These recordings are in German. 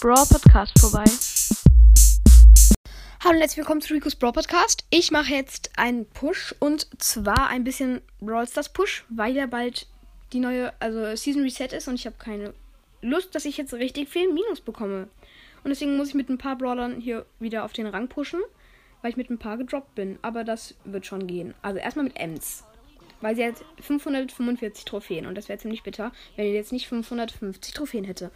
Brawl Podcast vorbei. Hallo und herzlich willkommen zu Rico's Brawl Podcast. Ich mache jetzt einen Push und zwar ein bisschen Brawl Stars Push, weil ja bald die neue, also Season Reset ist und ich habe keine Lust, dass ich jetzt richtig viel Minus bekomme. Und deswegen muss ich mit ein paar Brawlern hier wieder auf den Rang pushen, weil ich mit ein paar gedroppt bin. Aber das wird schon gehen. Also erstmal mit Ems. Weil sie hat 545 Trophäen und das wäre ziemlich bitter, wenn ihr jetzt nicht 550 Trophäen hätte.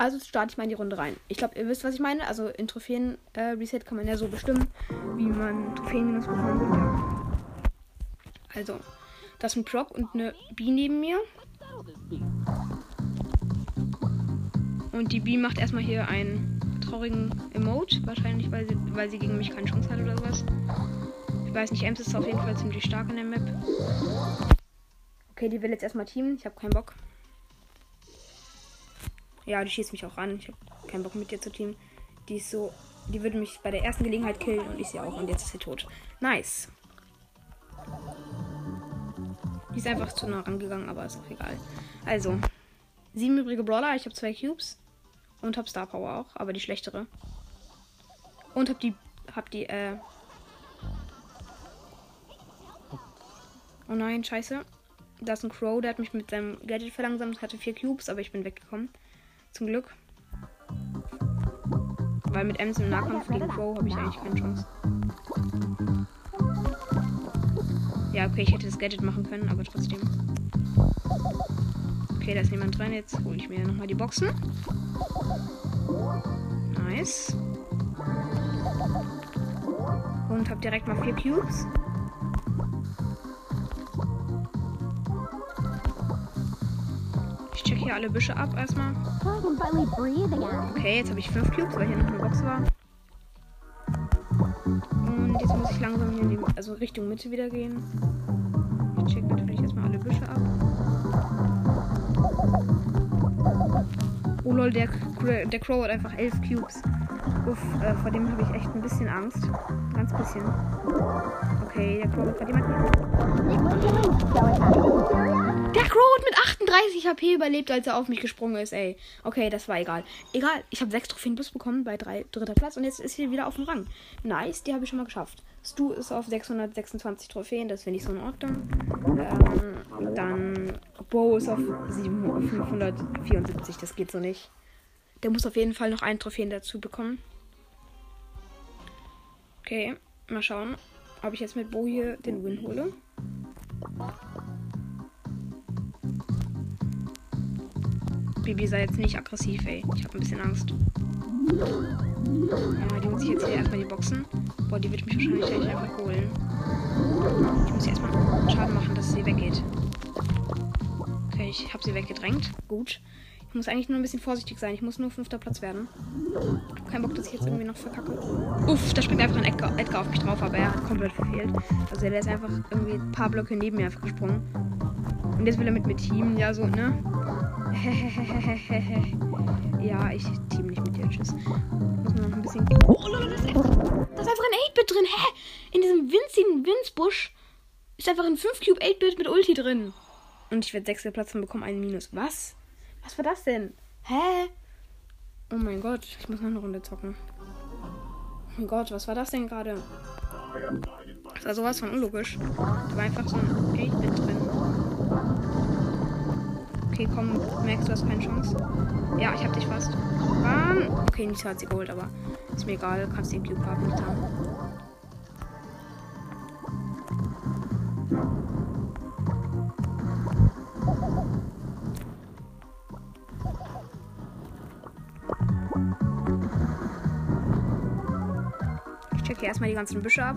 Also starte ich mal in die Runde rein. Ich glaube, ihr wisst, was ich meine. Also in Trophäen äh, kann man ja so bestimmen, wie man Trophäen minus bekommt. Also, das ist ein Proc und eine B neben mir. Und die B macht erstmal hier einen traurigen Emote. Wahrscheinlich, weil sie, weil sie gegen mich keine Chance hat oder sowas. Ich weiß nicht, Ems ist auf jeden Fall ziemlich stark in der Map. Okay, die will jetzt erstmal teamen. Ich habe keinen Bock. Ja, die schießt mich auch an. Ich habe keinen Bock mit dir zu teamen. Die ist so. Die würde mich bei der ersten Gelegenheit killen und ich sie auch. Und jetzt ist sie tot. Nice. Die ist einfach zu nah rangegangen, aber ist auch egal. Also, sieben übrige Brawler. Ich habe zwei Cubes. Und habe Star Power auch, aber die schlechtere. Und habe die. Hab die, äh. Oh nein, scheiße. Da ist ein Crow, der hat mich mit seinem Gadget verlangsamt, hatte vier Cubes, aber ich bin weggekommen. Zum Glück. Weil mit Ems im Nahkampf gegen Crow habe ich eigentlich keine Chance. Ja, okay, ich hätte das Gadget machen können, aber trotzdem. Okay, da ist niemand dran. Jetzt hole ich mir nochmal die Boxen. Nice. Und habe direkt mal vier Cubes. Hier alle Büsche ab erstmal. Okay, jetzt habe ich fünf Cubes, weil hier noch eine Box war. Und jetzt muss ich langsam hier in die, also Richtung Mitte wieder gehen. Ich check natürlich erstmal alle Büsche ab. Oh lol, der, der Crow hat einfach elf Cubes. Uff, äh, vor dem habe ich echt ein bisschen Angst. Ganz bisschen. Okay, der Crow hat jemanden. Der Crow hat mit 38 HP überlebt, als er auf mich gesprungen ist, ey. Okay, das war egal. Egal, ich habe sechs Trophäen plus bekommen bei drei, dritter Platz und jetzt ist hier wieder auf dem Rang. Nice, die habe ich schon mal geschafft. Stu ist auf 626 Trophäen, das finde ich so in Ordnung. Ähm, dann Bo ist auf 574, das geht so nicht. Der muss auf jeden Fall noch einen Trophäen dazu bekommen. Okay, mal schauen, ob ich jetzt mit Bo hier den Win hole. Bibi sei jetzt nicht aggressiv, ey. Ich habe ein bisschen Angst. Ja, die muss ich jetzt hier erstmal die Boxen. Boah, die wird mich wahrscheinlich gleich einfach holen. Ich muss erstmal Schaden machen, dass sie weggeht. Okay, ich habe sie weggedrängt. Gut. Ich muss eigentlich nur ein bisschen vorsichtig sein. Ich muss nur fünfter Platz werden. Ich habe keinen Bock, dass ich jetzt irgendwie noch verkacke. Uff, da springt einfach ein Edgar, Edgar auf mich drauf, aber er hat komplett verfehlt. Also der ist einfach irgendwie ein paar Blöcke neben mir einfach gesprungen. Und jetzt will er mit mir teamen. Ja, so, ne? ja, ich team nicht mit dir. Tschüss. Muss man noch ein bisschen. Oh, Leute, das ist einfach, da ist einfach ein 8-Bit drin. Hä? In diesem winzigen Winzbusch ist einfach ein 5-Cube 8-Bit mit Ulti drin. Und ich werde 6. Platz und bekomme einen Minus. Was? Was war das denn? Hä? Oh mein Gott, ich muss noch eine Runde zocken. Oh mein Gott, was war das denn gerade? Das war sowas von unlogisch. Da war einfach so ein 8-Bit drin. Okay, komm, merkst du hast keine Chance. Ja, ich hab dich fast. Bam. Okay, nicht hat sie geholt, aber ist mir egal. Kannst den Cube haben, nicht haben. Erstmal die ganzen Büsche ab.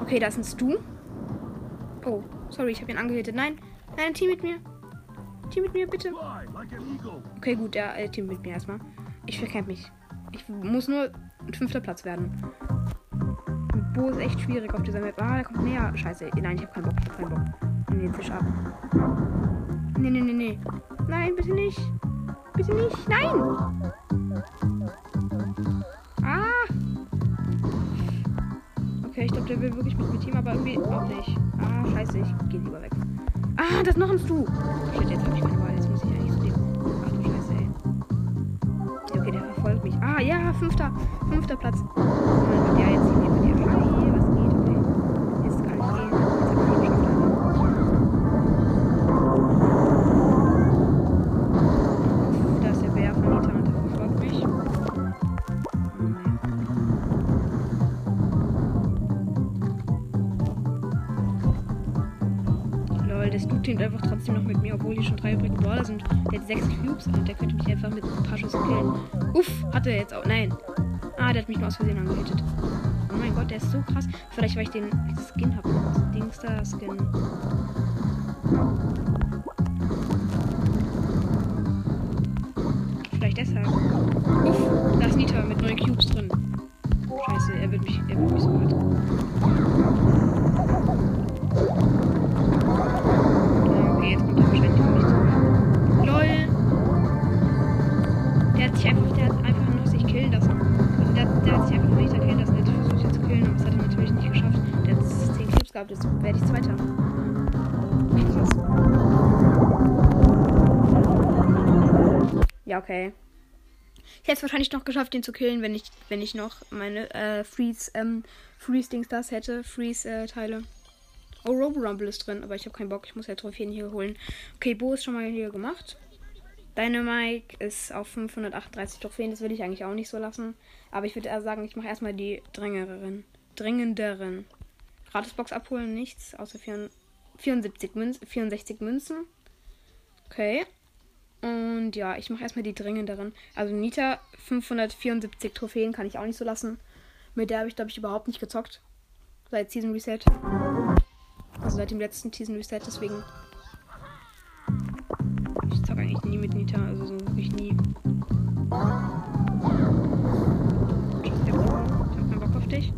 Okay, da ist ein Stu. Oh, sorry, ich habe ihn angehittet. Nein, nein, Team mit mir. Team mit mir, bitte. Okay, gut, der äh, Team mit mir erstmal. Ich verkämpfe mich. Ich muss nur ein fünfter Platz werden. Mit Bo ist echt schwierig auf dieser Map. Ah, der kommt näher. Scheiße. Nein, ich habe keinen Bock. Ich habe keinen Bock. Nee, Fisch ab. Nee, nee, nee, nee. Nein, bitte nicht. Bitte nicht. Nein! Okay, ich glaube, der will wirklich mit mir Team, aber irgendwie auch nicht. Ah, scheiße. Ich gehe lieber weg. Ah, das noch ein Stu. Shit, jetzt habe ich keine Wahl. Jetzt muss ich eigentlich zu dem. Ach du Scheiße, ey. Okay, der verfolgt mich. Ah, ja, fünfter. Fünfter Platz. Oh mein Gott, ja, einfach trotzdem noch mit mir, obwohl hier schon drei übrige Brawler sind. Der hat sechs Cubes und der könnte mich einfach mit ein paar Schüssen killen. Uff, hat er jetzt auch. Nein. Ah, der hat mich nur aus Versehen angehittet. Oh mein Gott, der ist so krass. Vielleicht, weil ich den Skin habe. Dingster-Skin. Vielleicht deshalb. Uff, da ist Nita mit neun Cubes drin. Scheiße, er wird mich, er wird mich so hart. Ja, okay. Ich hätte es wahrscheinlich noch geschafft, den zu killen, wenn ich, wenn ich noch meine äh, Freeze, ähm, Freeze-Dings hätte. Freeze-Teile. oh, Robo Rumble ist drin, aber ich habe keinen Bock. Ich muss ja Trophäen hier holen. Okay, Bo ist schon mal hier gemacht. Dynamike ist auf 538 Trophäen. Das will ich eigentlich auch nicht so lassen. Aber ich würde eher sagen, ich mache erstmal die dringenderen. Dringenderen. Gratisbox abholen, nichts. Außer 74 Münzen, 64 Münzen. Okay. Und ja, ich mache erstmal die dringenderen. Also Nita, 574 Trophäen kann ich auch nicht so lassen. Mit der habe ich, glaube ich, überhaupt nicht gezockt. Seit Season Reset. Also seit dem letzten Season Reset, deswegen. Ich zocke eigentlich nie mit Nita, also so wirklich nie. Ich hab keinen Bock auf dich.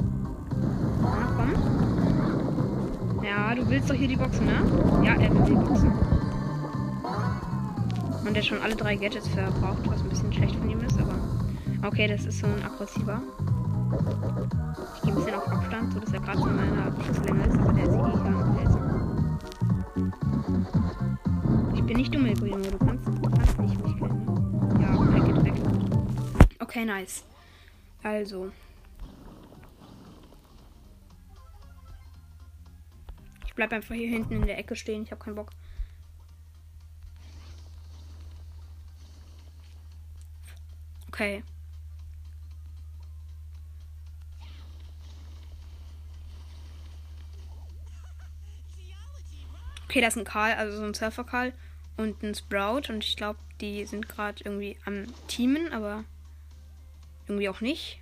Na, komm. Ja, du willst doch hier die Boxen, ne? Ja, er will die Boxen. Und der schon alle drei Gadgets verbraucht, was ein bisschen schlecht von ihm ist, aber. Okay, das ist so ein aggressiver. Ich gehe ein bisschen auf Abstand, so dass er gerade in meiner Schusslänge ist, aber der ist eh nicht. Ich bin nicht dumm, Guillermo, du kannst, kannst nicht mich killen. Ne? Ja, weg, geht weg. Okay, nice. Also. Ich bleib einfach hier hinten in der Ecke stehen, ich habe keinen Bock. Okay. Okay, das ist ein Karl, also so ein Surfer Karl und ein Sprout und ich glaube, die sind gerade irgendwie am Teamen, aber irgendwie auch nicht.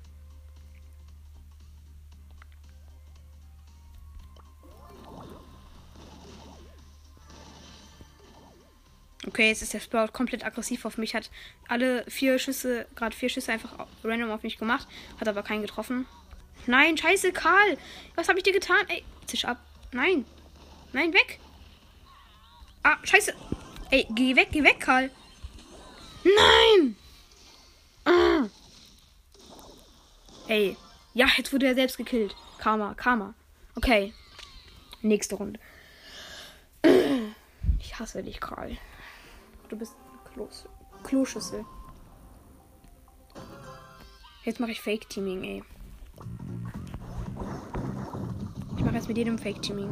Okay, jetzt ist der Sprout komplett aggressiv auf mich, hat alle vier Schüsse, gerade vier Schüsse einfach random auf mich gemacht, hat aber keinen getroffen. Nein, scheiße, Karl! Was habe ich dir getan? Ey, zisch ab. Nein. Nein, weg. Ah, scheiße. Ey, geh weg, geh weg, Karl. Nein! Ah. Ey. Ja, jetzt wurde er selbst gekillt. Karma, Karma. Okay. Nächste Runde. Ich hasse dich, Karl. Du bist Klos Kloschüssel. Jetzt mache ich Fake Teaming, ey. Ich mache jetzt mit jedem Fake Teaming.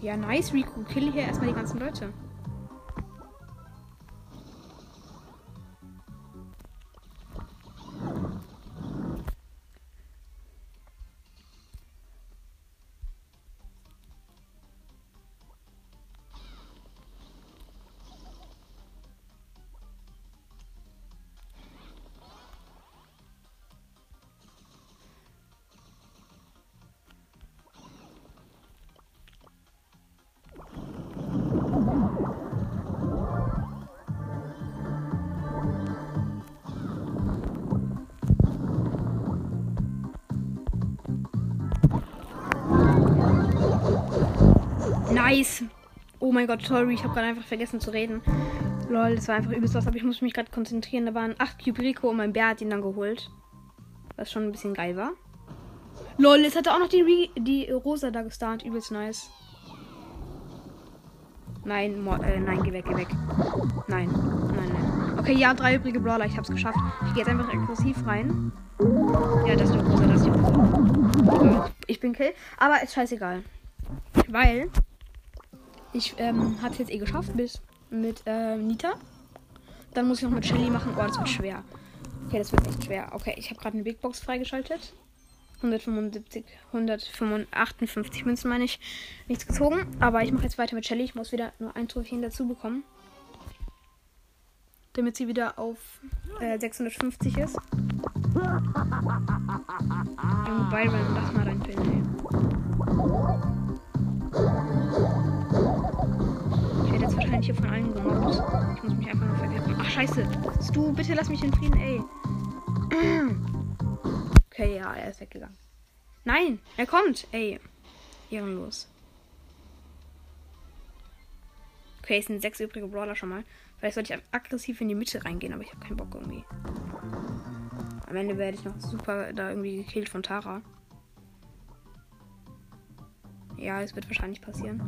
Ja, nice, Riku. Kill hier erstmal die ganzen Leute. Nice. Oh mein Gott, sorry, ich habe gerade einfach vergessen zu reden. Lol, das war einfach übelst was, aber ich muss mich gerade konzentrieren. Da waren 8 Cube Rico und mein Bär hat ihn dann geholt. Was schon ein bisschen geil war. Lol, jetzt hat er auch noch die, Re die Rosa da gestartet. Übelst nice. Nein, Mo äh, nein, geh weg, geh weg. Nein, nein, nein. Okay, ja, drei übrige Brawler, ich hab's geschafft. Ich gehe jetzt einfach aggressiv rein. Ja, das ist die Rosa, das ist die Rosa. Ich bin Kill, aber ist scheißegal. Weil ich ähm, hab's jetzt eh geschafft bis mit äh, Nita. Dann muss ich noch mit Shelly machen. Oh, das wird schwer. Okay, das wird echt schwer. Okay, ich habe gerade eine Big Box freigeschaltet. 175, 158 Münzen meine ich. Nichts gezogen. Aber ich mache jetzt weiter mit Shelly. Ich muss wieder nur ein Trophäen dazu bekommen. Damit sie wieder auf äh, 650 ist. Junge Byron, lass mal reinfinden, ey. Wahrscheinlich hier von allen gemobbt. Ich muss mich einfach nur vergessen. Ach, scheiße. Du, bitte lass mich in Frieden, ey. Okay, ja, er ist weggegangen. Nein, er kommt. Ey, ehrenlos. Okay, es sind sechs übrige Brawler schon mal. Vielleicht sollte ich aggressiv in die Mitte reingehen, aber ich habe keinen Bock irgendwie. Am Ende werde ich noch super da irgendwie gekillt von Tara. Ja, es wird wahrscheinlich passieren.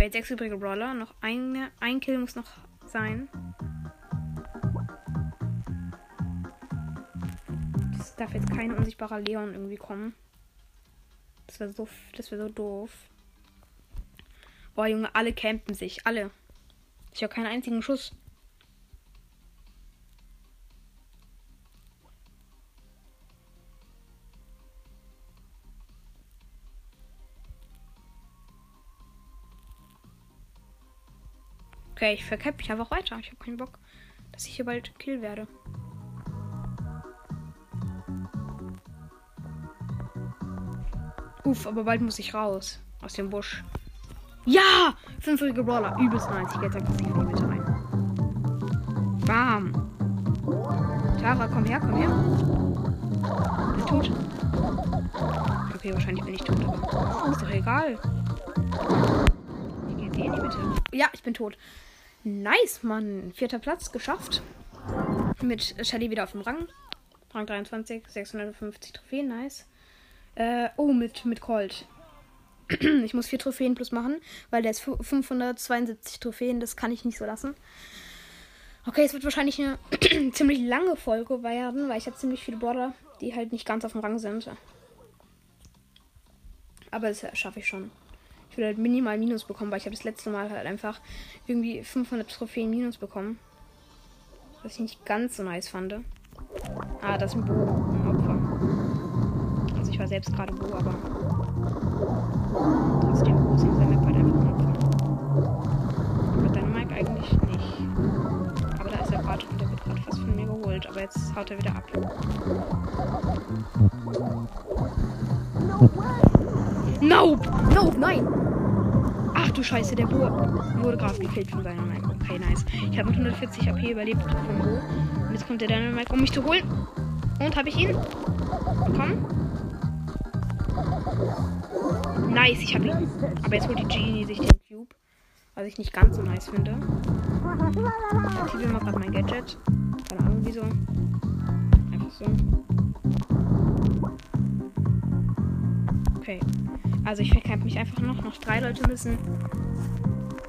Okay, sechs übrige Brawler. Noch eine, ein Kill muss noch sein. Es darf jetzt kein unsichtbarer Leon irgendwie kommen. Das wäre so, das wäre so doof. Boah, Junge, alle campen sich. Alle. Ich habe keinen einzigen Schuss. Okay, ich verkämpfe mich einfach weiter. Ich habe keinen Bock, dass ich hier bald kill werde. Uff, aber bald muss ich raus. Aus dem Busch. Ja! Fünfjährige Brawler. Übelst nice. Ich gehe jetzt aggressiv in die Mitte rein. Bam. Tara, komm her, komm her. Bin tot. Okay, wahrscheinlich bin ich tot, ist doch egal. Ich gehe in die Mitte. Ja, ich bin tot. Nice, Mann. Vierter Platz geschafft. Mit Shelly wieder auf dem Rang. Rang 23, 650 Trophäen, nice. Äh, oh, mit, mit Colt. ich muss vier Trophäen plus machen, weil der ist 572 Trophäen, das kann ich nicht so lassen. Okay, es wird wahrscheinlich eine ziemlich lange Folge werden, weil ich habe ziemlich viele Border, die halt nicht ganz auf dem Rang sind. Aber das schaffe ich schon. Ich würde halt minimal Minus bekommen, weil ich habe das letzte Mal halt einfach irgendwie 500 Trophäen Minus bekommen. Was ich nicht ganz so nice fand. Ah, das ist ein Bo, ein Opfer. Also ich war selbst gerade Bo, aber trotzdem Bo ist in dieser Map halt einfach ein Opfer. Mit deinem Mike eigentlich nicht. Aber da ist er gerade und der wird gerade fast von mir geholt. Aber jetzt haut er wieder ab. Nope! Nope, nein! Ach du Scheiße, der Bo wurde gerade gekillt von seinem Mike. Okay, nice. Ich habe mit 140 AP überlebt vom Bo. Und jetzt kommt der Dynamite, um mich zu holen. Und habe ich ihn? Komm. Nice, ich habe ihn. Aber jetzt holt die Genie sich den Cube. Was ich nicht ganz so nice finde. Ich aktiviere mal gerade mein Gadget. Keine Ahnung wieso. Einfach so. Okay. Also ich verkämpfe mich einfach noch. Noch drei Leute müssen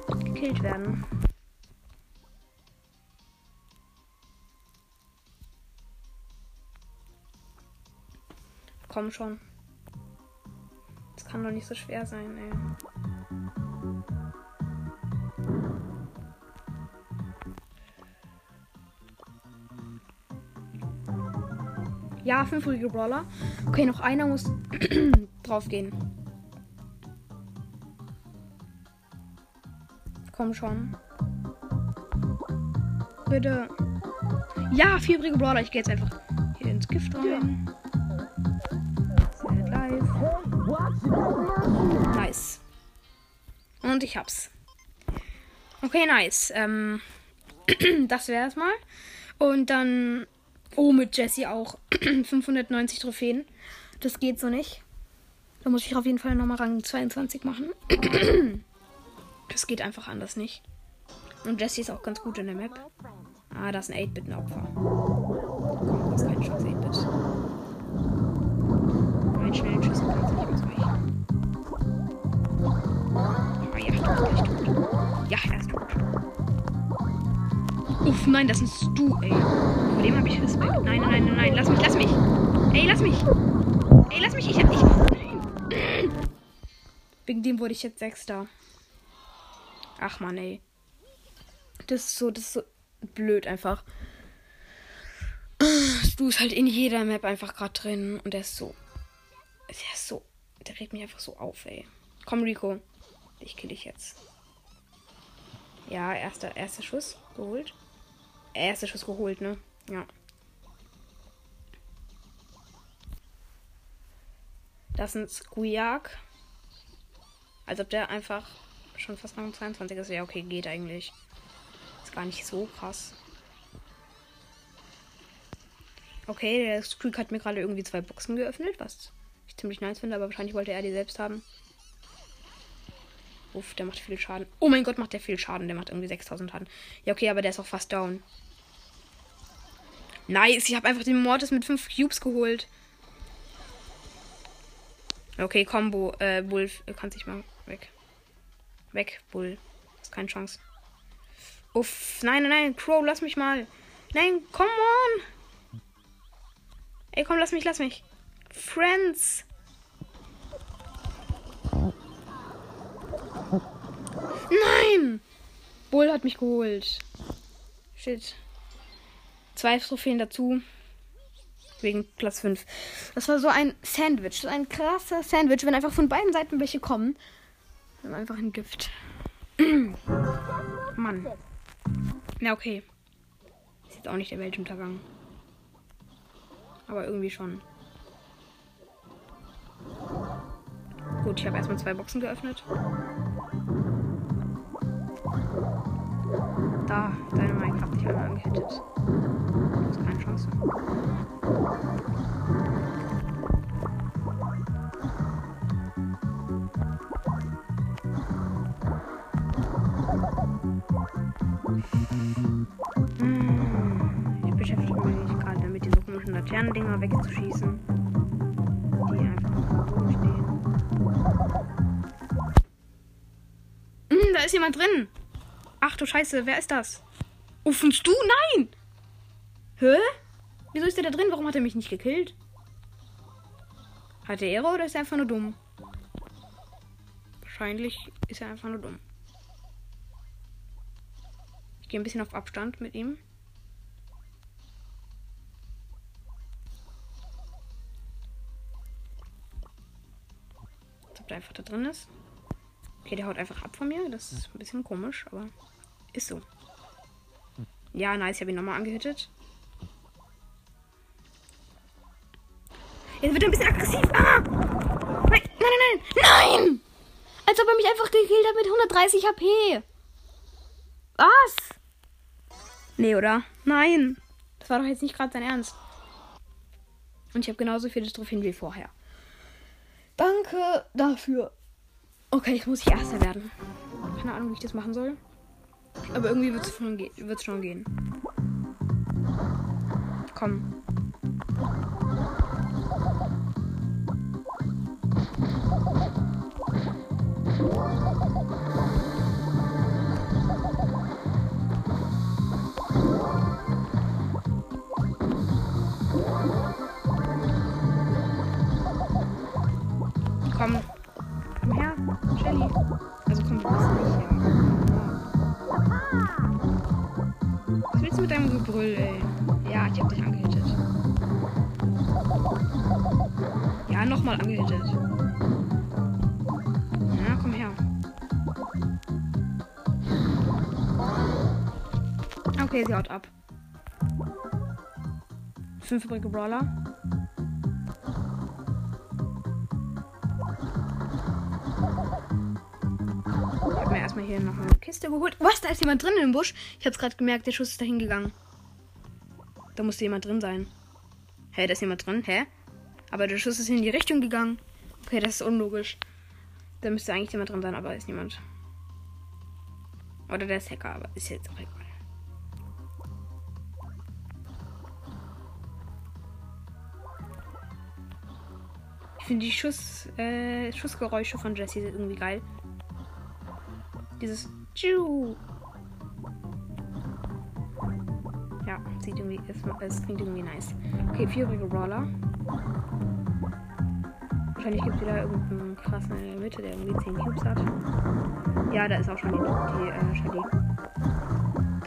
gekillt werden. Komm schon. Das kann doch nicht so schwer sein, ey. Ja, fünfjährige Brawler. Okay, noch einer muss drauf Komm schon. Bitte. Ja, vierjährige Brawler. Ich gehe jetzt einfach hier ins Gift rein. Set live. Nice. Und ich hab's. Okay, nice. Ähm, das wäre es mal. Und dann. Oh, mit Jesse auch. 590 Trophäen. Das geht so nicht. Da muss ich auf jeden Fall nochmal Rang 22 machen. das geht einfach anders nicht. Und Jesse ist auch ganz gut in der Map. Ah, da ist ein 8-Bit-Opfer. Komm, du hast keine Chance, 8-Bit. Einen schnellen Schüssen kannst du nicht ausweichen. Ah, ja, du bist gleich tot. Ja, er ist tot. Uff, nein, das ist du, ey. Vor dem habe ich Respekt. Nein, nein, nein, nein, lass mich, lass mich. Ey, lass mich. Ey, lass mich, ich hab dich. Wegen dem wurde ich jetzt Sechster. Ach man, ey. Das ist so, das ist so blöd einfach. Du ist halt in jeder Map einfach gerade drin und der ist so. Der ist so. Der regt mich einfach so auf, ey. Komm, Rico. Ich kill dich jetzt. Ja, erster, erster Schuss geholt. Erster Schuss geholt, ne? Ja. Das ist ein Squeak. Als ob der einfach schon fast Rang 22 ist. Ja, okay, geht eigentlich. Ist gar nicht so krass. Okay, der Squeak hat mir gerade irgendwie zwei Boxen geöffnet, was ich ziemlich nice finde, aber wahrscheinlich wollte er die selbst haben. Uff, der macht viel Schaden. Oh mein Gott, macht der viel Schaden. Der macht irgendwie 6000 Schaden. Ja, okay, aber der ist auch fast down. Nice, ich habe einfach den Mortis mit 5 Cubes geholt. Okay, Combo. Äh, Bull, kannst dich mal weg. Weg, Bull. Hast keine Chance. Uff, nein, nein, nein. Crow, lass mich mal. Nein, come on. Ey, komm, lass mich, lass mich. Friends. Nein! Bull hat mich geholt. Shit. Zwei Trophäen dazu. Wegen Platz 5. Das war so ein Sandwich. So ein krasser Sandwich, wenn einfach von beiden Seiten welche kommen. Dann einfach ein Gift. Mann. Na, okay. Ist jetzt auch nicht der Weltuntergang. Aber irgendwie schon. Gut, ich habe erstmal zwei Boxen geöffnet. Da, deine hat dich einmal angehittet. Du hast keine Chance. Komischen Laternendinger wegzuschießen. Die einfach Boden stehen. Hm, da ist jemand drin. Ach du Scheiße, wer ist das? Uffenst du? Nein! Hä? Wieso ist der da drin? Warum hat er mich nicht gekillt? Hat er Ehre oder ist er einfach nur dumm? Wahrscheinlich ist er einfach nur dumm. Ich gehe ein bisschen auf Abstand mit ihm. Ob der einfach da drin ist. Okay, der haut einfach ab von mir. Das ist ein bisschen komisch, aber ist so. Ja, nice. Ich habe ihn nochmal angehittet. Jetzt wird er ein bisschen aggressiv. Ah! Nein, nein, nein, nein. Als ob er mich einfach gekillt hat mit 130 HP. Was? Nee, oder? Nein. Das war doch jetzt nicht gerade sein Ernst. Und ich habe genauso viele Trophäen wie vorher. Danke dafür. Okay, jetzt muss ich Erster werden. Keine Ahnung, wie ich das machen soll. Aber irgendwie wird es schon, ge schon gehen. Komm. Shelly. Also komm, du bist nicht her. Was willst du mit deinem Gebrüll, ey? Ja, ich hab dich angehittet. Ja, nochmal angehittet. Ja, komm her. Okay, sie haut ab. Fünf übrige Brawler. erstmal hier noch eine Kiste geholt. Was? Da ist jemand drin im Busch. Ich hab's gerade gemerkt, der Schuss ist dahin gegangen. Da musste jemand drin sein. Hä, da ist jemand drin? Hä? Aber der Schuss ist in die Richtung gegangen. Okay, das ist unlogisch. Da müsste eigentlich jemand drin sein, aber ist niemand. Oder der ist Hacker, aber ist jetzt auch egal. Ich finde die Schuss, äh, Schussgeräusche von Jesse irgendwie geil. Dieses Tschu. Ja, sieht irgendwie, es, es klingt irgendwie nice. Okay, vierjährige Brawler. Wahrscheinlich gibt es wieder irgendeinen krassen in der Mitte, der irgendwie 10 Cubes hat. Ja, da ist auch schon die, die äh, Shelly.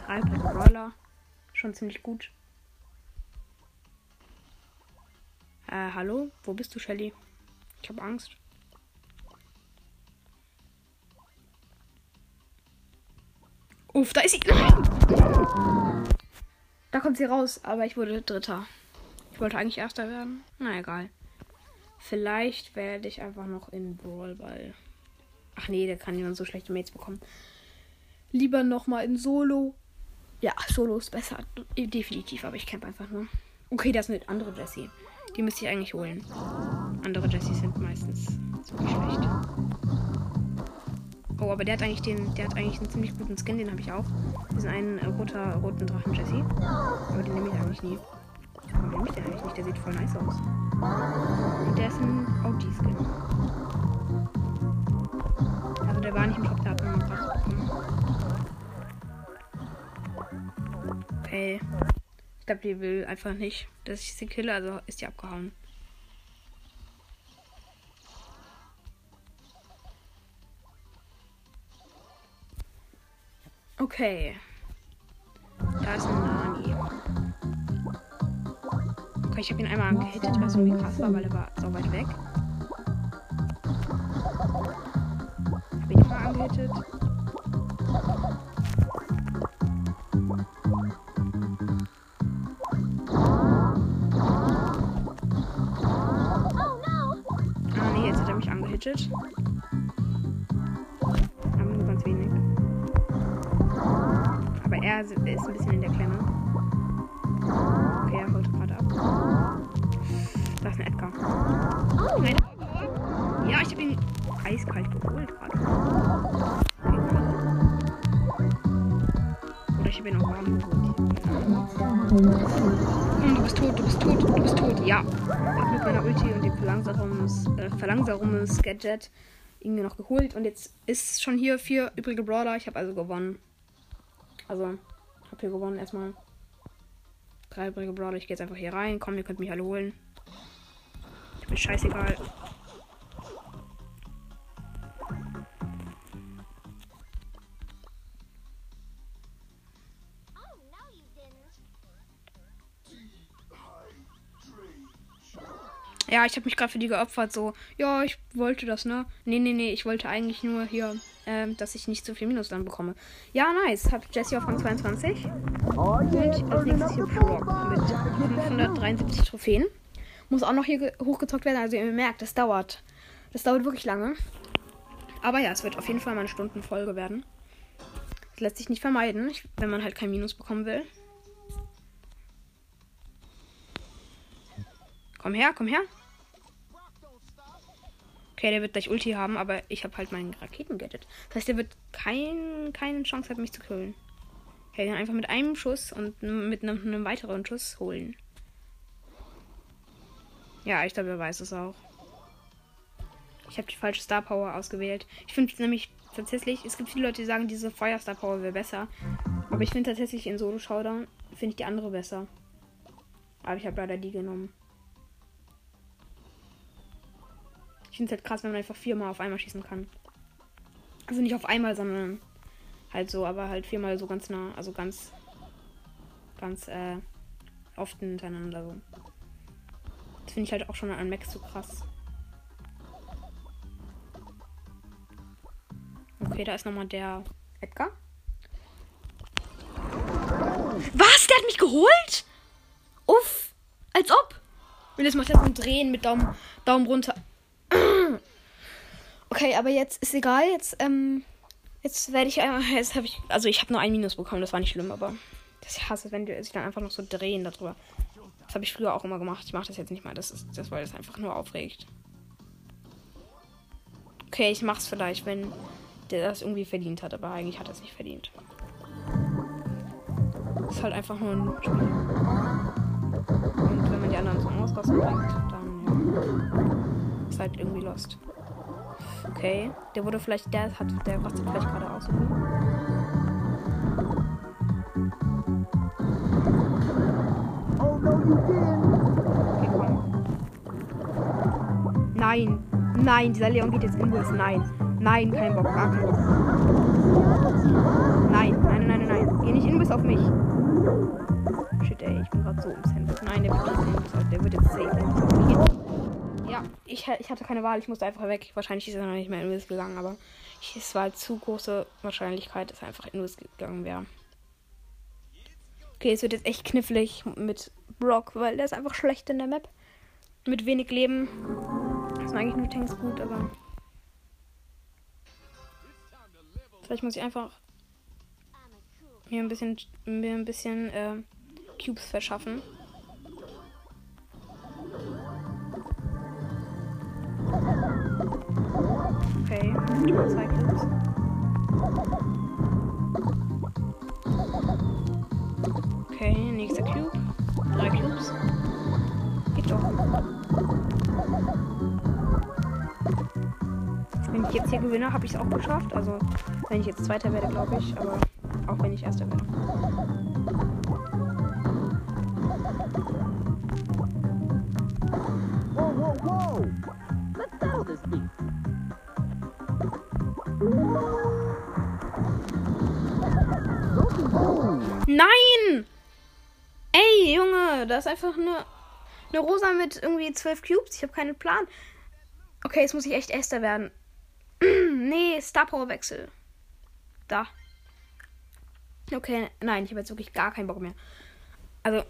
Drei Brawler. Schon ziemlich gut. Äh, hallo? Wo bist du, Shelly? Ich habe Angst. Uff, da ist sie. Nein! Da kommt sie raus, aber ich wurde Dritter. Ich wollte eigentlich Erster werden. Na egal. Vielleicht werde ich einfach noch in Brawlball. Ach nee, der kann niemand so schlechte Mates bekommen. Lieber nochmal in Solo. Ja, Solo ist besser. Definitiv, aber ich camp einfach nur. Okay, das ist eine andere Jessie. Die müsste ich eigentlich holen. Andere Jessies sind meistens ziemlich schlecht. Oh, aber der hat eigentlich den, der hat eigentlich einen ziemlich guten Skin, den habe ich auch. Diesen einen roter, roten Drachen Jessie. Aber den nehme ich eigentlich nie. Warum nehme ich den eigentlich nicht? Der sieht voll nice aus. Und der ist ein OG-Skin. Also der war nicht im Shop, der hat einen Drachen bekommen. Okay. Ich glaube, die will einfach nicht, dass ich sie kille, also ist die abgehauen. Okay. Da ist ein Nani. Okay, ich habe ihn einmal angehittet, was irgendwie krass war, weil er war so weit weg. Habe ihn mal angehittet. Ah nee, jetzt hat er mich angehittet. Er ist ein bisschen in der Klemme. Okay, er holt gerade ab. Da ist ein Edgar. Nein. Ja, ich habe ihn eiskalt geholt gerade. Oder ich habe ihn auch warm geholt. Hm, du bist tot, du bist tot, du bist tot. Ja. Hab mit meiner Ulti und dem Verlangsamungs, äh, Verlangsamungs-Gadget irgendwie noch geholt. Und jetzt ist schon hier vier übrige Brawler. Ich habe also gewonnen. Also, hab hier gewonnen erstmal. Drei übrige Brawler. Ich gehe jetzt einfach hier rein. Komm, ihr könnt mich alle holen. Ich bin scheißegal. Ja, ich habe mich gerade für die geopfert. So, ja, ich wollte das, ne? Nee, nee, nee, ich wollte eigentlich nur hier, ähm, dass ich nicht zu viel Minus dann bekomme. Ja, nice. Hab Jesse auf Rang 22. Und als nächstes hier Brock mit 573 Trophäen. Muss auch noch hier hochgezockt werden. Also ihr merkt, das dauert. Das dauert wirklich lange. Aber ja, es wird auf jeden Fall mal eine Stundenfolge werden. Das lässt sich nicht vermeiden, wenn man halt kein Minus bekommen will. Komm her, komm her. Okay, der wird gleich Ulti haben, aber ich habe halt meinen Raketen-Gadget. Das heißt, der wird kein, keine Chance haben, mich zu killen. Ich werde einfach mit einem Schuss und mit einem, einem weiteren Schuss holen. Ja, ich glaube, er weiß es auch. Ich habe die falsche Star Power ausgewählt. Ich finde nämlich tatsächlich, es gibt viele Leute, die sagen, diese Feuer Star Power wäre besser. Aber ich finde tatsächlich in Solo Showdown finde ich die andere besser. Aber ich habe leider die genommen. Ich finde es halt krass, wenn man einfach viermal auf einmal schießen kann. Also nicht auf einmal, sondern halt so, aber halt viermal so ganz nah, also ganz, ganz, äh, oft hintereinander so. Das finde ich halt auch schon an Max so krass. Okay, da ist nochmal der Edgar. Was? Der hat mich geholt? Uff. Als ob. Und jetzt macht er so ein Drehen mit Daumen, Daumen runter. Okay, aber jetzt ist egal. Jetzt, ähm, jetzt werde ich einmal. Jetzt habe ich. Also ich habe nur ein Minus bekommen, das war nicht schlimm, aber das ich hasse, wenn die sich dann einfach noch so drehen darüber. Das habe ich früher auch immer gemacht. Ich mache das jetzt nicht mal. Das ist das, weil das einfach nur aufregt. Okay, ich mach's vielleicht, wenn der das irgendwie verdient hat, aber eigentlich hat er es nicht verdient. Ist halt einfach nur ein Spiel. Und wenn man die anderen Ausrasten bringt, dann ja. halt irgendwie lost. Okay, der wurde vielleicht, der hat, der rastet vielleicht gerade aus. Okay, komm. Nein, nein, dieser Leon geht jetzt Inbus. Nein, nein, kein Bock, gar kein Bock. Nein, nein, nein, nein, nein. Geh nicht Inbus auf mich. Shit, ey, ich bin gerade so im Sandwich. Nein, der wird Inbus auf, der wird jetzt safe Inbus auf. Ja, ich, ich hatte keine Wahl, ich musste einfach weg. Wahrscheinlich ist er noch nicht mehr Inbus gegangen, aber ich, es war halt zu große Wahrscheinlichkeit, dass er einfach Inbus gegangen wäre. Okay, es wird jetzt echt knifflig mit Brock, weil der ist einfach schlecht in der Map. Mit wenig Leben. Das sind eigentlich nur Tanks gut, aber. Vielleicht muss ich einfach mir ein bisschen mir ein bisschen äh, Cubes verschaffen. Okay, schon mal zwei Cubes. Okay, nächster Cube. Drei Cubes. Geht doch. Wenn ich jetzt hier gewinne, habe ich es auch geschafft. Also, wenn ich jetzt Zweiter werde, glaube ich. Aber auch wenn ich Erster werde. Whoa, whoa, whoa! Nein! Ey, Junge, das ist einfach eine, eine Rosa mit irgendwie zwölf Cubes. Ich habe keinen Plan. Okay, jetzt muss ich echt Esther werden. nee, Star Power Wechsel. Da. Okay, nein, ich habe jetzt wirklich gar keinen Bock mehr. Also.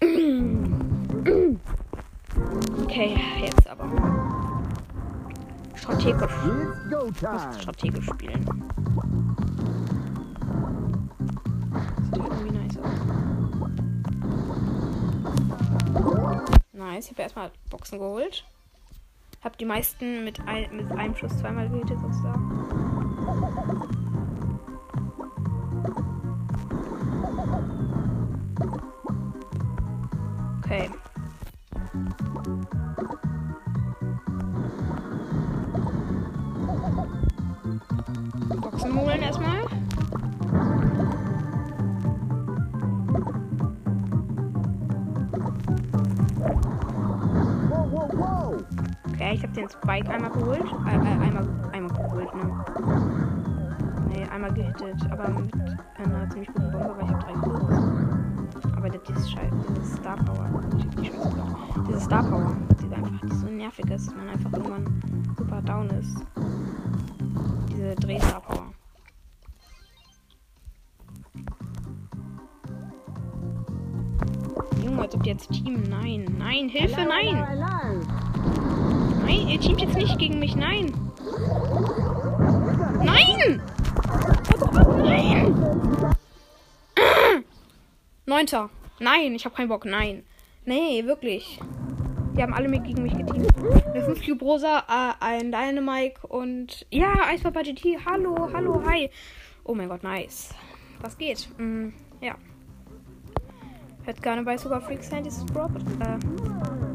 Okay, jetzt aber. Strategisch. Strategisch spielen. Nice, ich habe erstmal Boxen geholt. Hab die meisten mit, ein, mit einem Schuss zweimal gehittet sozusagen. Ich habe den Spike einmal geholt. Äh, äh, einmal, einmal geholt, ne? Nee, einmal gehittet, aber mit einer ziemlich guten Bombe, weil ich habe drei Kills. Aber das ist scheiße, dieses Star Power. Ich hab die Scheiße gesagt. Diese Star Power, die ist einfach, die so nervig ist, dass man einfach irgendwann super down ist. Diese Dreh-Star Power. Junge, als ob jetzt teamen. Nein, nein, Hilfe, nein! Nein, ihr teamt jetzt nicht gegen mich, nein! Nein! Nein! Neunter. Nein, ich habe keinen Bock, nein. Nee, wirklich. Die haben alle mit gegen mich geteamt. Eine 5 Cube Rosa, äh, ein Dynamike und. Ja, Eispapa GT. Hallo, hallo, hi. Oh mein Gott, nice. Was geht? Mm, ja. Hört gerne bei Sugar Freak Sandys Bro. Äh,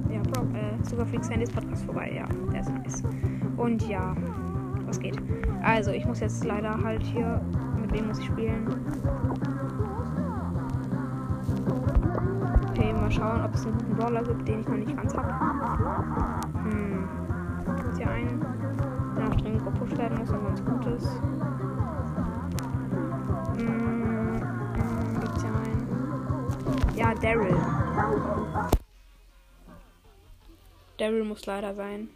Sugar Freak Sandys Podcast vorbei. Ja, der ist nice. Und ja, was geht? Also, ich muss jetzt leider halt hier. Mit wem muss ich spielen? Okay, mal schauen, ob es einen guten Brawler gibt, den ich noch nicht ganz habe. Hm. Gibt hier einen, der noch dringend gepusht werden muss und ganz gut ist. Hm, hm, gibt's hier einen? Ja, Daryl. Daryl muss leider sein.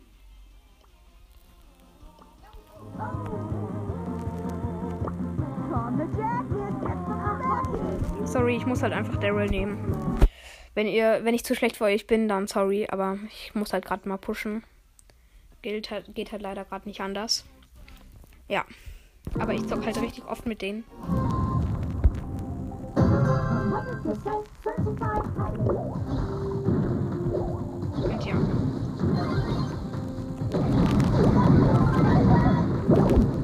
Sorry, ich muss halt einfach Daryl nehmen. Wenn ihr, wenn ich zu schlecht für euch bin, dann sorry, aber ich muss halt gerade mal pushen. Geht halt, geht halt leider gerade nicht anders. Ja. Aber ich zock halt richtig oft mit denen. Thank you.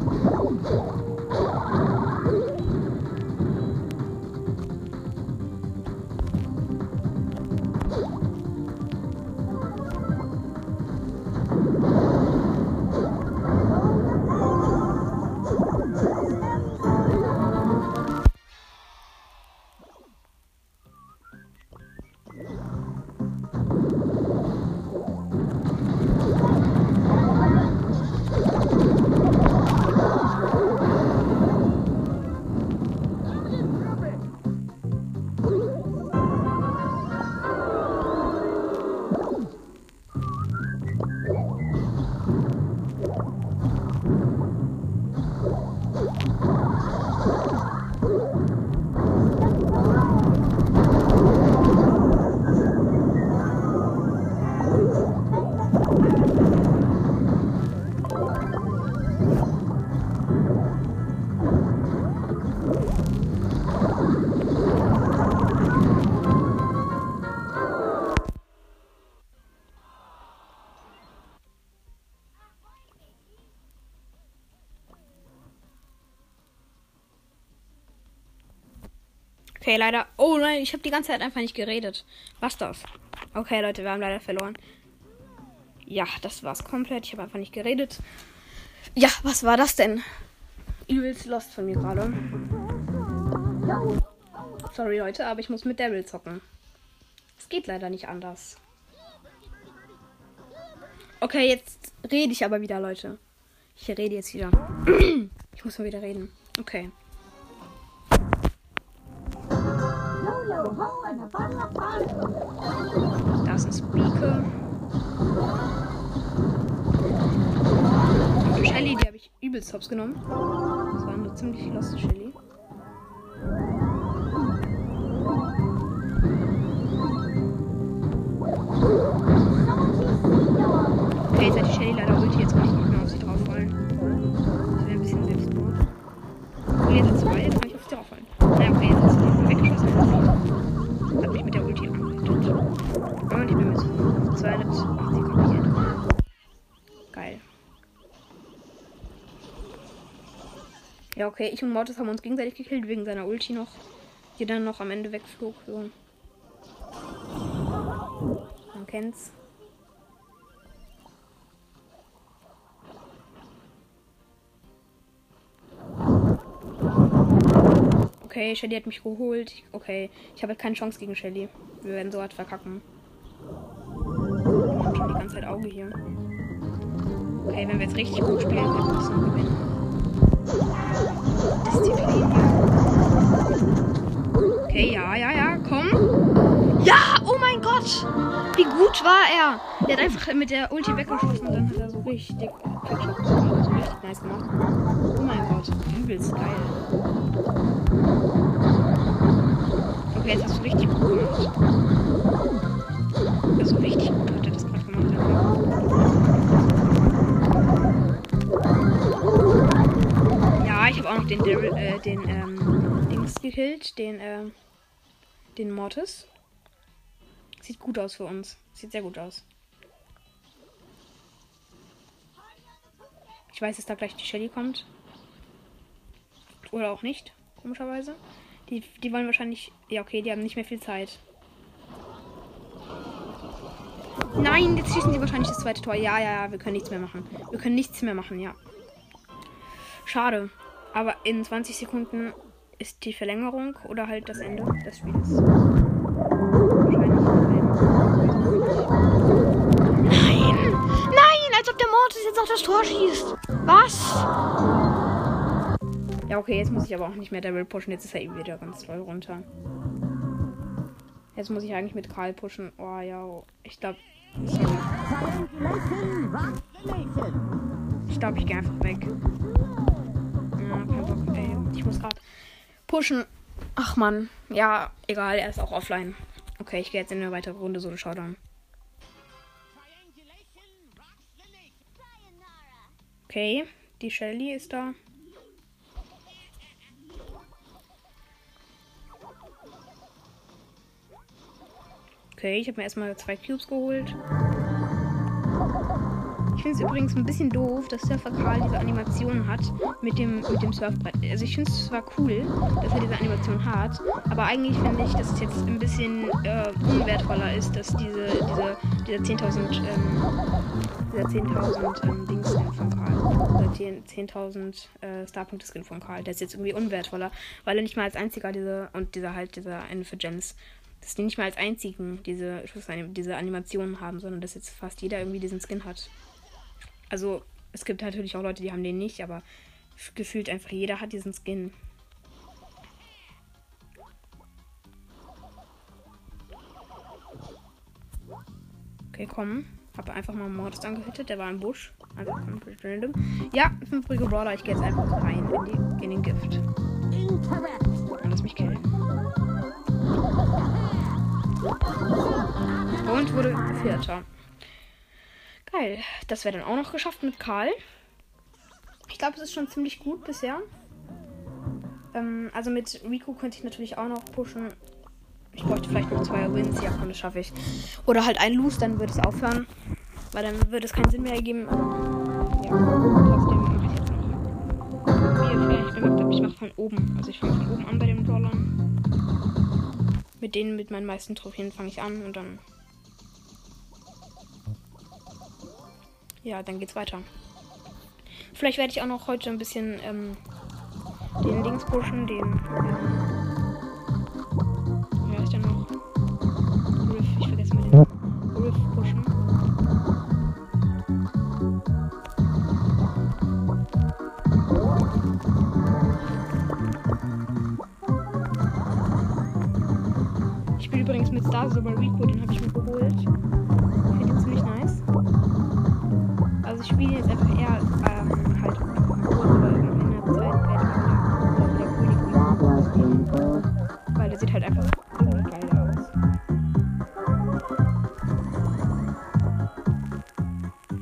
Okay, leider. Oh nein, ich habe die ganze Zeit einfach nicht geredet. Was das? Okay, Leute, wir haben leider verloren. Ja, das war's komplett. Ich habe einfach nicht geredet. Ja, was war das denn? Übelst lost von mir gerade. Sorry, Leute, aber ich muss mit Daryl zocken. Es geht leider nicht anders. Okay, jetzt rede ich aber wieder, Leute. Ich rede jetzt wieder. Ich muss mal wieder reden. Okay. Da ist Speaker. Und Shelly, die habe ich übelst hops genommen. Das war eine ziemlich loste Shelly. Okay, ich und Mortis haben uns gegenseitig gekillt wegen seiner Ulti noch, die dann noch am Ende wegflog. So. Man kennt's. Okay, Shelly hat mich geholt. Okay, ich habe halt keine Chance gegen Shelly. Wir werden so hart verkacken. Wir haben schon die ganze Zeit Auge hier. Okay, wenn wir jetzt richtig gut spielen, können wir das noch gewinnen. Disziplin. Okay, ja, ja, ja, komm. Ja, oh mein Gott. Wie gut war er. Der hat einfach mit der Ulti weggeschossen und dann hat er so richtig richtig nice gemacht. Oh mein Gott, übelst geil. Okay, jetzt hast du richtig gut gemacht. Den, Daryl, äh, den ähm, Dings gekillt, den, ähm, den Mortis. Sieht gut aus für uns. Sieht sehr gut aus. Ich weiß, dass da gleich die Shelly kommt. Oder auch nicht, komischerweise. Die, die wollen wahrscheinlich. Ja, okay, die haben nicht mehr viel Zeit. Nein, jetzt schießen sie wahrscheinlich das zweite Tor. Ja, ja, ja, wir können nichts mehr machen. Wir können nichts mehr machen, ja. Schade. Aber in 20 Sekunden ist die Verlängerung oder halt das Ende des Spiels. Wahrscheinlich. Nein! Nein! Als ob der Mortis jetzt auf das Tor schießt! Was? Ja, okay, jetzt muss ich aber auch nicht mehr Daryl pushen. Jetzt ist er eben wieder ganz doll runter. Jetzt muss ich eigentlich mit Karl pushen. Oh ja, ich glaube. Ich glaube, ich gehe einfach weg. Ja, kein Bock, ey. Ich muss gerade pushen. Ach man. Ja, egal, er ist auch offline. Okay, ich gehe jetzt in eine weitere Runde Solo Showdown. Okay, die Shelly ist da. Okay, ich habe mir erstmal zwei Cubes geholt. Ich finde es übrigens ein bisschen doof, dass Surfer Karl diese Animation hat mit dem, mit dem Surfbrett. Also ich finde es zwar cool, dass er diese Animation hat, aber eigentlich finde ich, dass es jetzt ein bisschen äh, unwertvoller ist, dass diese, diese, dieser 10.000 ähm, dieser 10.000 ähm, Dings-Skin von Karl. Oder 10.000 äh, Starpunkte-Skin von Karl. Der ist jetzt irgendwie unwertvoller, weil er nicht mal als einziger diese, und dieser halt, dieser eine für Gems, dass die nicht mal als einzigen diese, diese Animationen haben, sondern dass jetzt fast jeder irgendwie diesen Skin hat. Also, es gibt natürlich auch Leute, die haben den nicht, aber gefühlt einfach jeder hat diesen Skin. Okay, komm. Habe einfach mal Mordes angehittet. Der war im Busch. Also komplett random. Ja, 5 Brawler. Ich gehe jetzt einfach rein in, die, in den Gift. Und lass mich killen. Und wurde Vierter. Geil. Das wäre dann auch noch geschafft mit Karl. Ich glaube, es ist schon ziemlich gut bisher. Ähm, also mit Rico könnte ich natürlich auch noch pushen. Ich bräuchte vielleicht noch zwei Wins. Ja, komm, das schaffe ich. Oder halt ein Lose, dann würde es aufhören. Weil dann würde es keinen Sinn mehr ergeben. Ja, trotzdem mache ich jetzt noch. Wie ihr vielleicht bemerkt habt, ich mache von oben. Also ich fange von oben an bei den Brawlern. Mit denen, mit meinen meisten Trophäen fange ich an und dann. Ja, dann geht's weiter. Vielleicht werde ich auch noch heute ein bisschen ähm, den Dings pushen, den. Ähm, wer ist denn noch? Riff, ich vergesse mal den. Riff pushen. Ich spiele übrigens mit Star Silver Rico, den habe ich mir geholt. Spiele jetzt einfach eher ähm, halt aber in der That was painful. weil der sieht halt einfach irgendwie geil aus.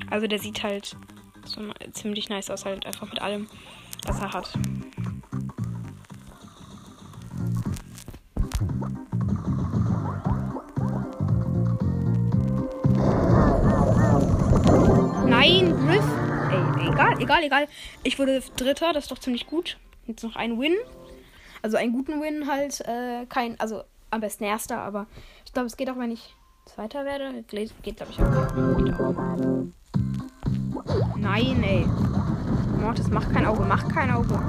Also der sieht halt so ziemlich nice aus, halt einfach mit allem, was er hat. Egal, egal, egal. Ich wurde Dritter, das ist doch ziemlich gut. Jetzt noch ein Win. Also einen guten Win halt, äh, kein, also am besten erster, aber ich glaube, es geht auch, wenn ich Zweiter werde. Geht, glaube ich, auch. Nein, ey. Mortis, mach kein Auge, mach kein Auge.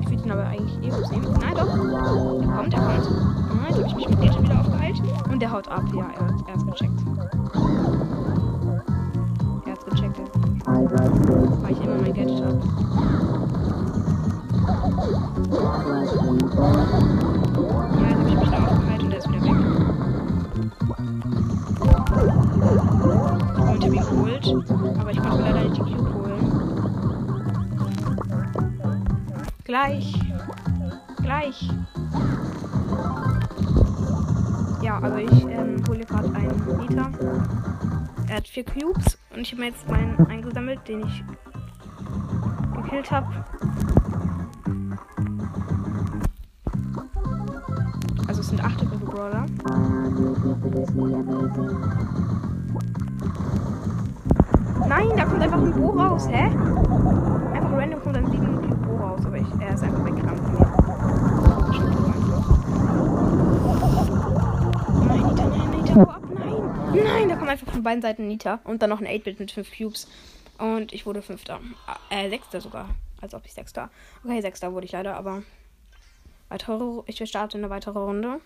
Ich will ihn aber eigentlich eh sehen. Nein, doch. Er kommt, er kommt. Nein, jetzt habe ich mich mit Gadget wieder aufgeheilt. Und der haut ab. Ja, er, er hat's gecheckt. Er hat's gecheckt. Jetzt ich immer mein Gadget ab. Ja, jetzt habe ich mich da aufgeheilt und er ist wieder weg. Und ich habe ihn geholt. Aber ich konnte leider nicht die Cube holen. Gleich. Gleich. Ja, also ich ähm, hole gerade einen Liter. Er hat vier Cubes und ich habe mir jetzt meinen eingesammelt, den ich gekillt habe. Also es sind acht River Brawler. Nein, da kommt einfach ein Bo raus, hä? Einfach random kommt ein 7 Cube Bo raus, aber ich, er ist einfach weggerannt einfach von beiden Seiten Nita und dann noch ein 8-Bit mit 5 Cubes. Und ich wurde Fünfter. Äh, Sechster sogar. Als ob ich Sechster. Okay, Sechster wurde ich leider, aber weitere, ich starte eine weitere Runde.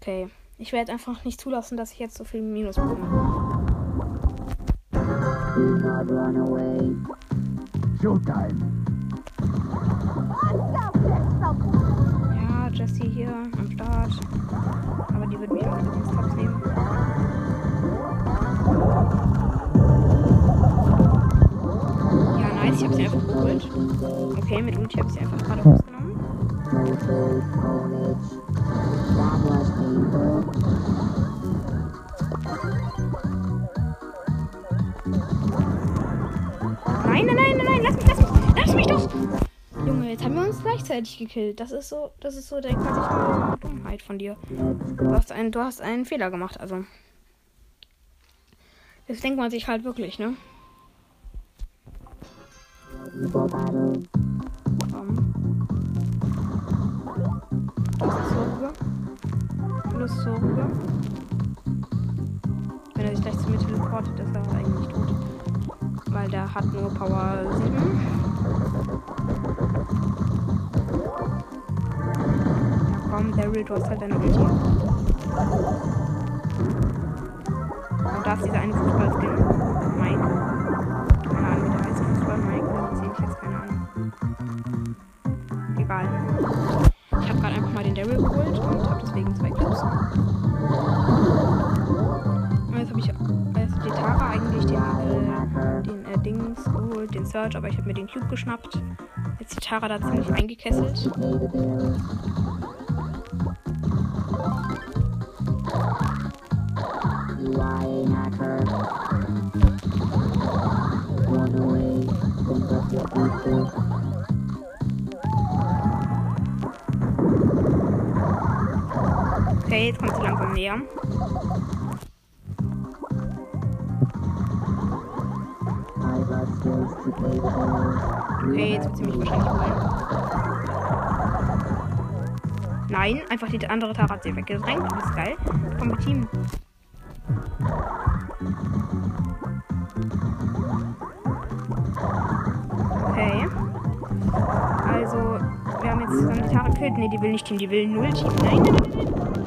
Okay. Ich werde einfach nicht zulassen, dass ich jetzt so viel Minus bekomme. Do not run away. Showtime. Ja, Jessie hier am Start. Aber die wird mich auch nicht ins Kopf nehmen. Ja, nice, ich habe sie einfach geholt. Okay, mit Ulti habe ich sie einfach gerade rausgenommen. Nein, nein, nein, jetzt haben wir uns gleichzeitig gekillt. Das ist so, das ist so, mal eine Dummheit von dir. Du hast, einen, du hast einen Fehler gemacht, also. Das denkt man sich halt wirklich, ne? Komm. Das ist so rüber. Plus so rüber. Wenn er sich gleich zu mir teleportet, ist er eigentlich tot. Weil der hat nur Power 7. komm, Daryl, du hast halt deine Ulti. Du darfst diese eine Fußballskin. Mike. Keine Ahnung, wie der heißt. Fußball Mike. Oder sehe ich jetzt keine Ahnung. Egal. Ich habe gerade einfach mal den Daryl geholt und habe deswegen zwei Clubs. Und jetzt habe ich als die Tara eigentlich den, äh, den äh, Dings geholt, den Search, aber ich habe mir den Cube geschnappt. Jetzt die Tara da ziemlich eingekesselt. Okay, jetzt kommt sie langsam näher. Okay, jetzt wird sie mich wahrscheinlich holen. Nein, einfach die andere Tara hat sie weggedrängt. Das ist geil. Komm mit Team. Gekillt. Ne, die will nicht Team, die will null Team. Nein, nein,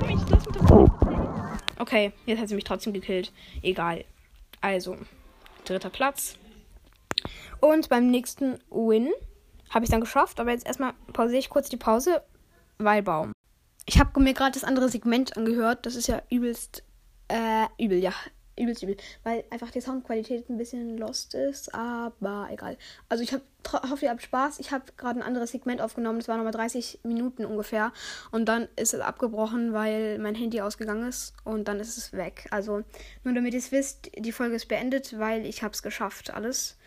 nein, nein. Okay, jetzt hat sie mich trotzdem gekillt. Egal. Also, dritter Platz. Und beim nächsten Win habe ich dann geschafft. Aber jetzt erstmal pausiere ich kurz die Pause, weil Baum. Ich habe mir gerade das andere Segment angehört. Das ist ja übelst äh, übel, ja übelst übel, weil einfach die Soundqualität ein bisschen lost ist, aber egal. Also ich hab, hoffe, ihr habt Spaß. Ich habe gerade ein anderes Segment aufgenommen, das war nochmal 30 Minuten ungefähr und dann ist es abgebrochen, weil mein Handy ausgegangen ist und dann ist es weg. Also nur damit ihr es wisst, die Folge ist beendet, weil ich habe es geschafft, alles.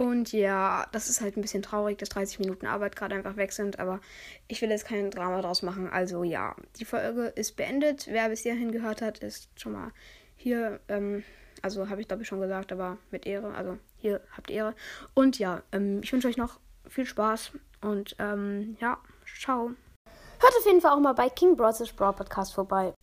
Und ja, das ist halt ein bisschen traurig, dass 30 Minuten Arbeit gerade einfach weg sind, aber ich will jetzt kein Drama draus machen. Also ja, die Folge ist beendet. Wer bis hierhin gehört hat, ist schon mal hier, ähm, also habe ich glaube ich schon gesagt, aber mit Ehre. Also hier habt Ehre. Und ja, ähm, ich wünsche euch noch viel Spaß und ähm, ja, ciao. Hört auf jeden Fall auch mal bei King Bros. Brawl Podcast vorbei.